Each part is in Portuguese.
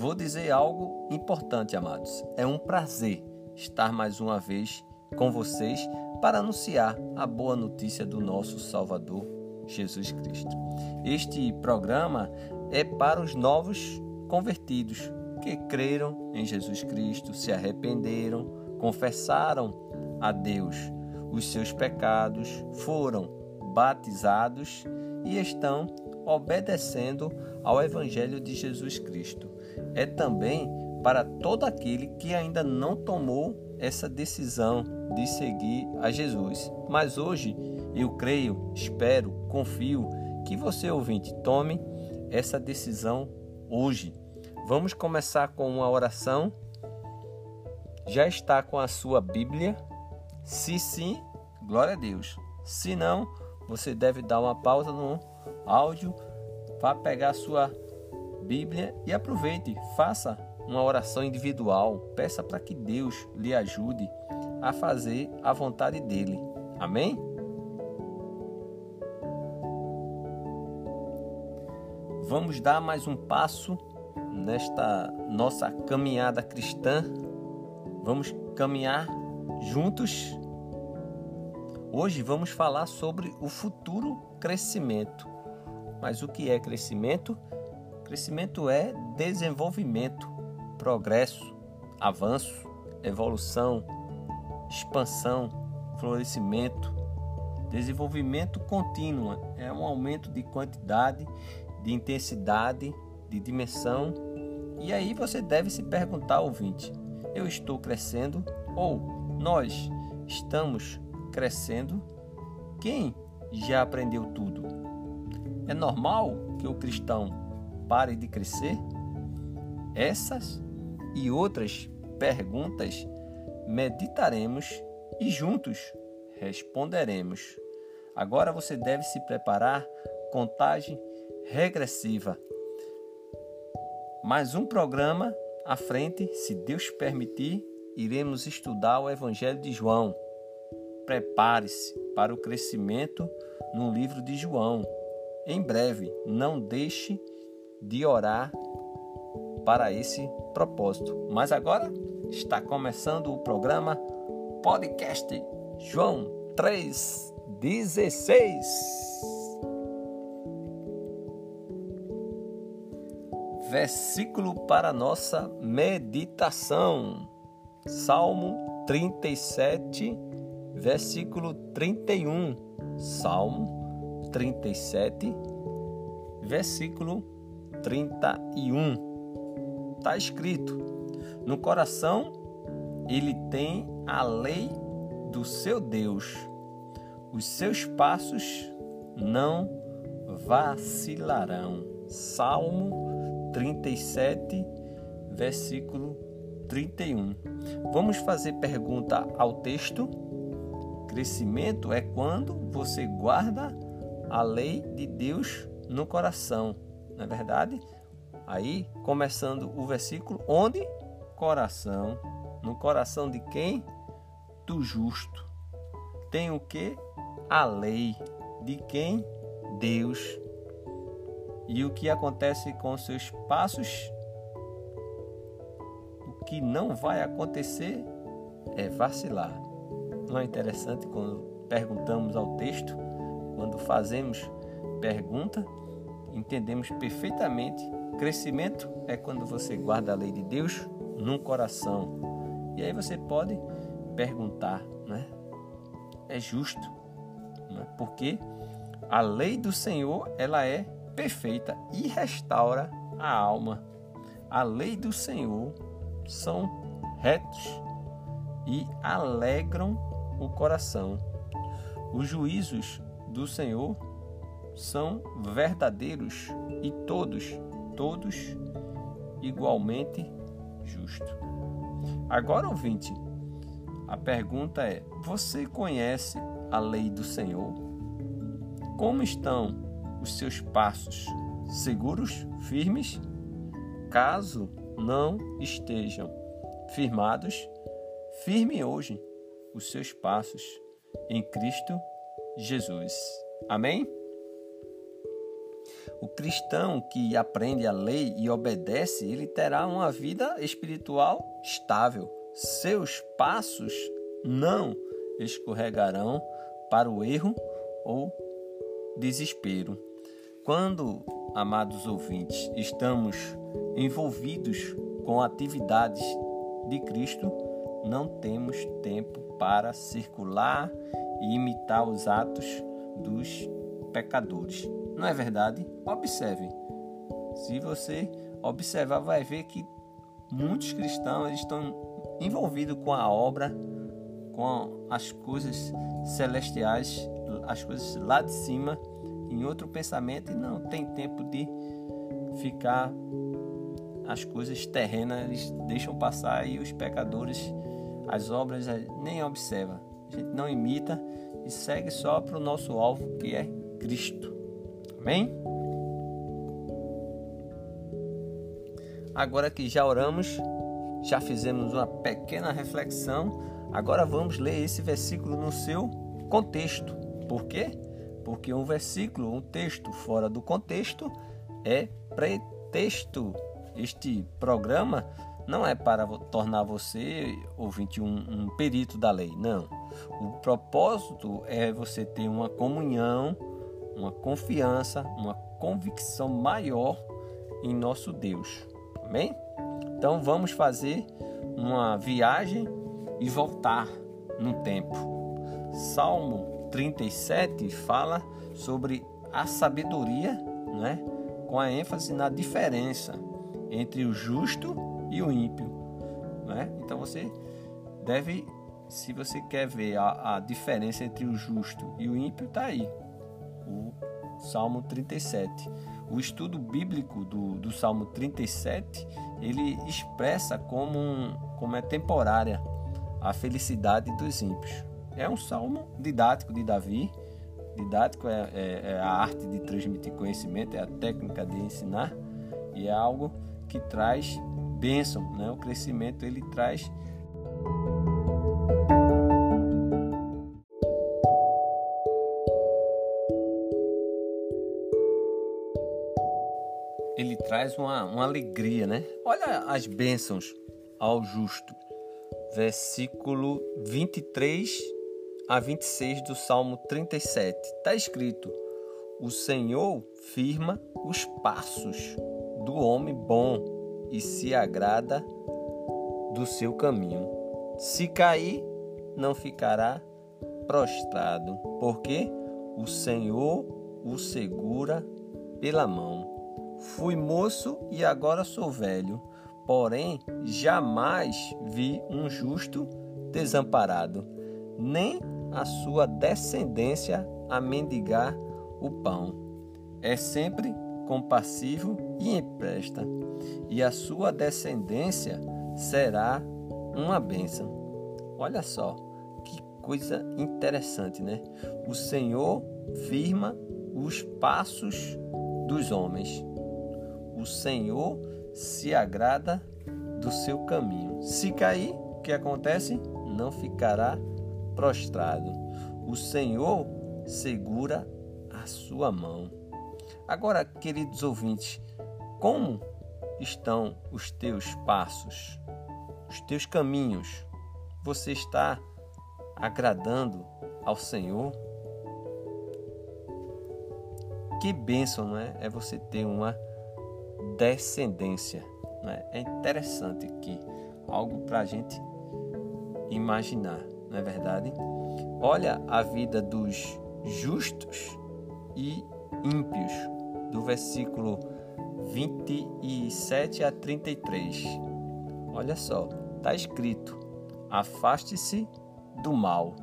Vou dizer algo importante, amados. É um prazer estar mais uma vez com vocês para anunciar a boa notícia do nosso Salvador Jesus Cristo. Este programa é para os novos convertidos que creram em Jesus Cristo, se arrependeram, confessaram a Deus os seus pecados, foram batizados e estão obedecendo ao Evangelho de Jesus Cristo. É também para todo aquele que ainda não tomou essa decisão de seguir a Jesus. Mas hoje eu creio, espero, confio que você ouvinte tome essa decisão hoje. Vamos começar com uma oração. Já está com a sua Bíblia? Se sim, glória a Deus. Se não, você deve dar uma pausa no áudio, vá pegar a sua Bíblia e aproveite, faça uma oração individual, peça para que Deus lhe ajude a fazer a vontade dele. Amém? Vamos dar mais um passo nesta nossa caminhada cristã. Vamos caminhar juntos. Hoje vamos falar sobre o futuro crescimento. Mas o que é crescimento? Crescimento é desenvolvimento, progresso, avanço, evolução, expansão, florescimento, desenvolvimento contínuo. É um aumento de quantidade, de intensidade, de dimensão. E aí você deve se perguntar, ouvinte: eu estou crescendo ou nós estamos crescendo? Quem já aprendeu tudo? É normal que o cristão pare de crescer? Essas e outras perguntas meditaremos e juntos responderemos. Agora você deve se preparar, contagem regressiva. Mais um programa à frente, se Deus permitir, iremos estudar o Evangelho de João. Prepare-se para o crescimento no livro de João. Em breve, não deixe de orar para esse propósito. Mas agora está começando o programa Podcast João 3,16. Versículo para nossa meditação. Salmo 37, versículo 31. Salmo 37, versículo 31. Está escrito: No coração ele tem a lei do seu Deus, os seus passos não vacilarão. Salmo 37, versículo 31. Vamos fazer pergunta ao texto. Crescimento é quando você guarda a lei de Deus no coração não é verdade? Aí, começando o versículo, onde? Coração. No coração de quem? Do justo. Tem o que? A lei. De quem? Deus. E o que acontece com seus passos? O que não vai acontecer é vacilar. Não é interessante quando perguntamos ao texto, quando fazemos pergunta, entendemos perfeitamente. Crescimento é quando você guarda a lei de Deus num coração. E aí você pode perguntar, né? É justo, né? porque a lei do Senhor ela é perfeita e restaura a alma. A lei do Senhor são retos e alegram o coração. Os juízos do Senhor são verdadeiros e todos, todos igualmente justos. Agora, ouvinte, a pergunta é: você conhece a lei do Senhor? Como estão os seus passos? Seguros, firmes? Caso não estejam firmados, firme hoje os seus passos em Cristo Jesus. Amém? O cristão que aprende a lei e obedece, ele terá uma vida espiritual estável. Seus passos não escorregarão para o erro ou desespero. Quando, amados ouvintes, estamos envolvidos com atividades de Cristo, não temos tempo para circular e imitar os atos dos pecadores. Não é verdade? Observe. Se você observar, vai ver que muitos cristãos estão envolvidos com a obra, com as coisas celestiais, as coisas lá de cima, em outro pensamento e não tem tempo de ficar as coisas terrenas eles deixam passar e os pecadores as obras nem observa a gente não imita e segue só para o nosso alvo que é Cristo. Amém? Agora que já oramos já fizemos uma pequena reflexão agora vamos ler esse versículo no seu contexto. Por quê? Porque um versículo um texto fora do contexto é pretexto. Este programa não é para tornar você, ouvinte, um, um perito da lei, não. O propósito é você ter uma comunhão, uma confiança, uma convicção maior em nosso Deus. Amém? Então vamos fazer uma viagem e voltar no tempo. Salmo 37 fala sobre a sabedoria, né? com a ênfase na diferença entre o justo e o ímpio. Né? Então você deve, se você quer ver a, a diferença entre o justo e o ímpio, está aí. O Salmo 37. O estudo bíblico do, do Salmo 37 ele expressa como, um, como é temporária a felicidade dos ímpios. É um salmo didático de Davi. Didático é, é, é a arte de transmitir conhecimento, é a técnica de ensinar e é algo que traz bênção, né? O crescimento ele traz ele traz uma, uma alegria, né? Olha as bênçãos ao justo. Versículo 23 a 26 do Salmo 37. Está escrito: O Senhor firma os passos do homem bom e se agrada do seu caminho. Se cair, não ficará prostrado, porque o Senhor o segura pela mão. Fui moço e agora sou velho, porém jamais vi um justo desamparado, nem a sua descendência a mendigar o pão. É sempre compassivo e empresta, e a sua descendência será uma bênção. Olha só, que coisa interessante, né? O Senhor firma os passos dos homens. O Senhor se agrada do seu caminho. Se cair, o que acontece? Não ficará prostrado. O Senhor segura a sua mão. Agora, queridos ouvintes, como estão os teus passos, os teus caminhos? Você está agradando ao Senhor? Que bênção, não é? É você ter uma descendência. Não é? interessante aqui, algo para a gente imaginar, não é verdade? Olha a vida dos justos e ímpios do versículo 27 a 33. Olha só, está escrito: Afaste-se do mal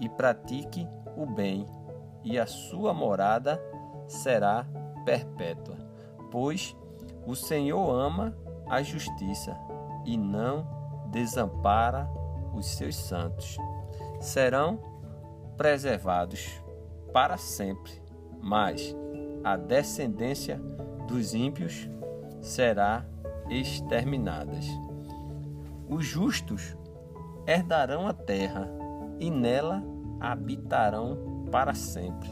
e pratique o bem, e a sua morada será perpétua. Pois o Senhor ama a justiça e não desampara os seus santos. Serão preservados para sempre, mas a descendência dos ímpios será exterminada. Os justos herdarão a terra e nela habitarão para sempre.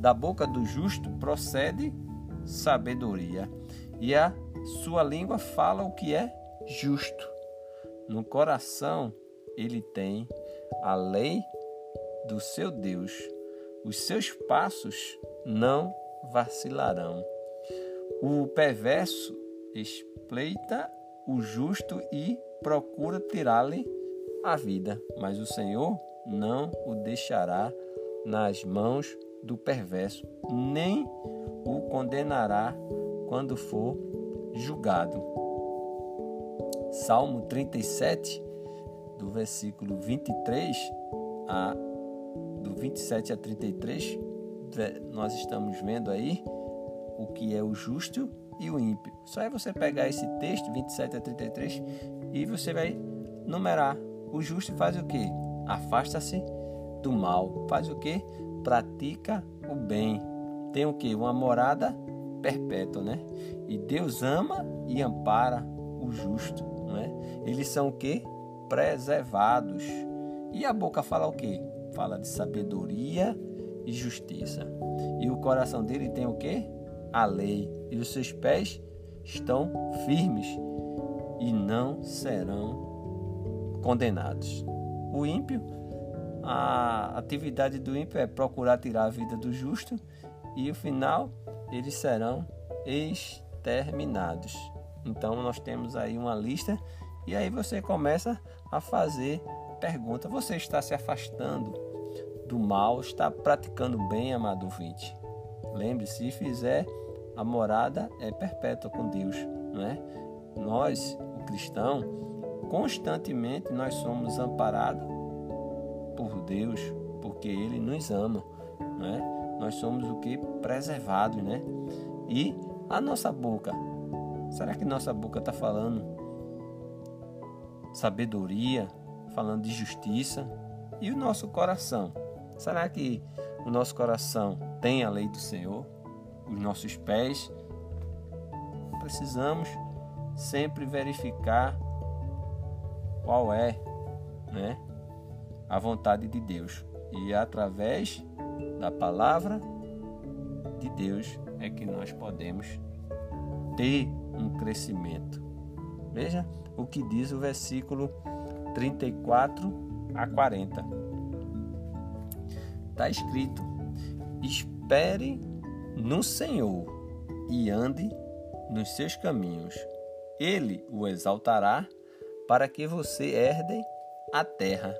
Da boca do justo procede sabedoria, e a sua língua fala o que é justo. No coração ele tem a lei do seu Deus. Os seus passos não vacilarão. O perverso espleita o justo e procura tirar-lhe a vida, mas o Senhor não o deixará nas mãos do perverso, nem o condenará quando for julgado. Salmo 37, do versículo 23 a do 27 a 33, nós estamos vendo aí o que é o justo e o ímpio. Só é você pegar esse texto 27 a 33 e você vai numerar. O justo faz o que? Afasta-se do mal. Faz o que? Pratica o bem. Tem o que? Uma morada perpétua, né? E Deus ama e ampara o justo, não é? Eles são o que? Preservados. E a boca fala o que? Fala de sabedoria e justiça. E o coração dele tem o que? A lei. E os seus pés estão firmes e não serão condenados. O ímpio, a atividade do ímpio é procurar tirar a vida do justo e o final eles serão exterminados. Então nós temos aí uma lista e aí você começa a fazer pergunta: você está se afastando do mal, está praticando bem, amado ouvinte? Lembre-se, se fizer, a morada é perpétua com Deus, não é? Nós, o cristão, constantemente nós somos amparados por Deus, porque Ele nos ama, não é? Nós somos o que preservados, né? E a nossa boca, será que nossa boca está falando sabedoria, falando de justiça? E o nosso coração, será que o nosso coração tem a lei do Senhor? Os nossos pés? Precisamos sempre verificar qual é, né, a vontade de Deus. E através da palavra de Deus é que nós podemos ter um crescimento. Veja o que diz o versículo 34 a 40. Está escrito: Espere no Senhor e ande nos seus caminhos. Ele o exaltará para que você herde a terra.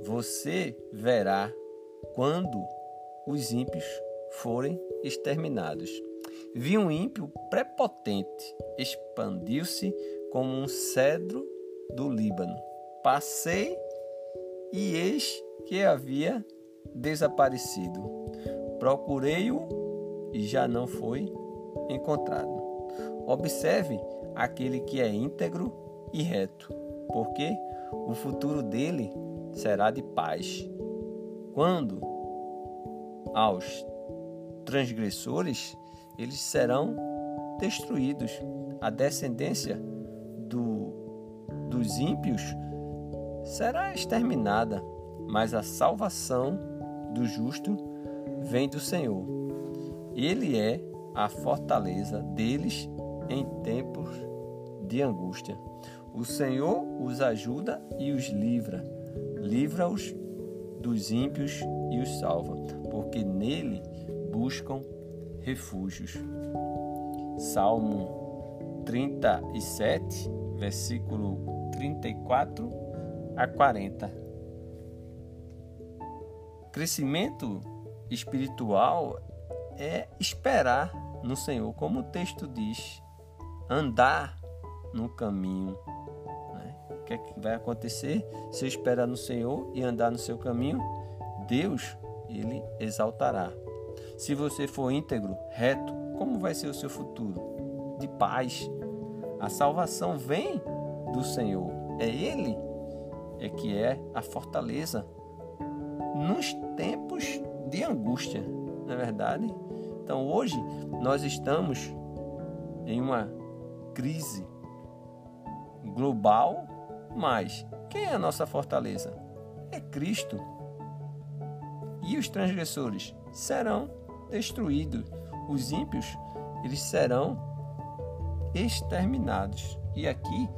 Você verá quando os ímpios forem exterminados. Vi um ímpio prepotente, expandiu-se como um cedro do Líbano. Passei e eis que havia desaparecido. Procurei-o e já não foi encontrado. Observe aquele que é íntegro e reto, porque o futuro dele será de paz. Quando aos transgressores, eles serão destruídos. A descendência do, dos ímpios será exterminada, mas a salvação do justo vem do Senhor. Ele é a fortaleza deles em tempos de angústia. O Senhor os ajuda e os livra. Livra-os dos ímpios e os salva, porque nele buscam refúgios. Salmo 37, versículo 34 a 40. Crescimento espiritual é esperar no Senhor, como o texto diz, andar no caminho que, é que vai acontecer se eu esperar no Senhor e andar no seu caminho? Deus, ele exaltará. Se você for íntegro, reto, como vai ser o seu futuro? De paz. A salvação vem do Senhor. É Ele é que é a fortaleza nos tempos de angústia, não é verdade? Então hoje nós estamos em uma crise global, mas quem é a nossa fortaleza? É Cristo. E os transgressores serão destruídos. Os ímpios, eles serão exterminados. E aqui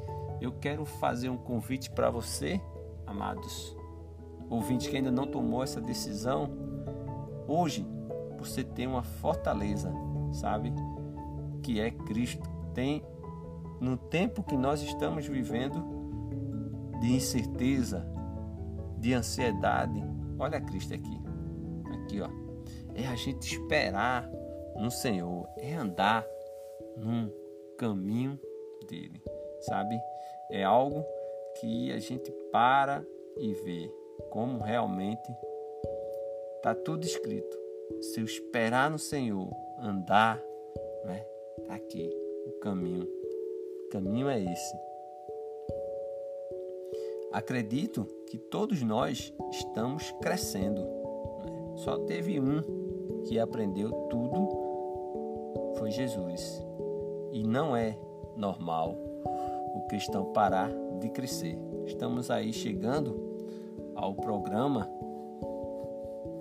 eu quero fazer um convite para você, amados, ouvinte que ainda não tomou essa decisão. Hoje você tem uma fortaleza, sabe? Que é Cristo. Tem no tempo que nós estamos vivendo de incerteza, de ansiedade. Olha Cristo aqui. Aqui, ó. É a gente esperar no Senhor, é andar num caminho dele, sabe? É algo que a gente para e vê como realmente está tudo escrito. Se eu esperar no Senhor, andar, né? Tá aqui o caminho. O caminho é esse. Acredito que todos nós estamos crescendo. Né? Só teve um que aprendeu tudo, foi Jesus. E não é normal o cristão parar de crescer. Estamos aí chegando ao programa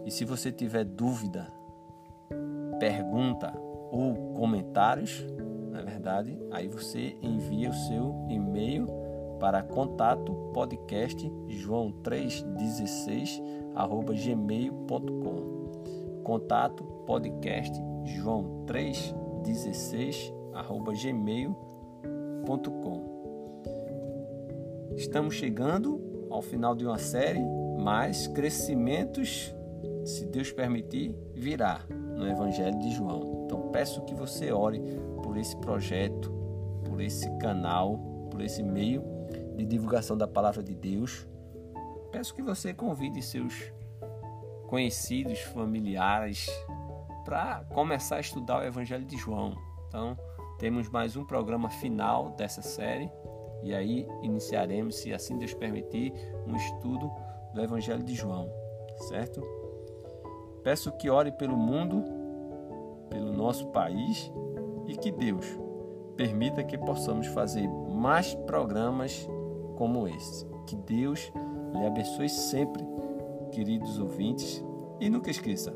e se você tiver dúvida, pergunta ou comentários, na verdade, aí você envia o seu e-mail para contato podcast joão 316 arroba gmail.com contato podcast joão 316 arroba gmail.com Estamos chegando ao final de uma série, mas crescimentos, se Deus permitir, virá no Evangelho de João. Então peço que você ore por esse projeto, por esse canal, por esse meio de divulgação da palavra de Deus. Peço que você convide seus conhecidos, familiares, para começar a estudar o Evangelho de João. Então, temos mais um programa final dessa série e aí iniciaremos, se assim Deus permitir, um estudo do Evangelho de João, certo? Peço que ore pelo mundo, pelo nosso país e que Deus permita que possamos fazer mais programas como esse. Que Deus lhe abençoe sempre, queridos ouvintes, e nunca esqueça: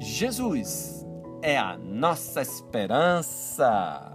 Jesus é a nossa esperança.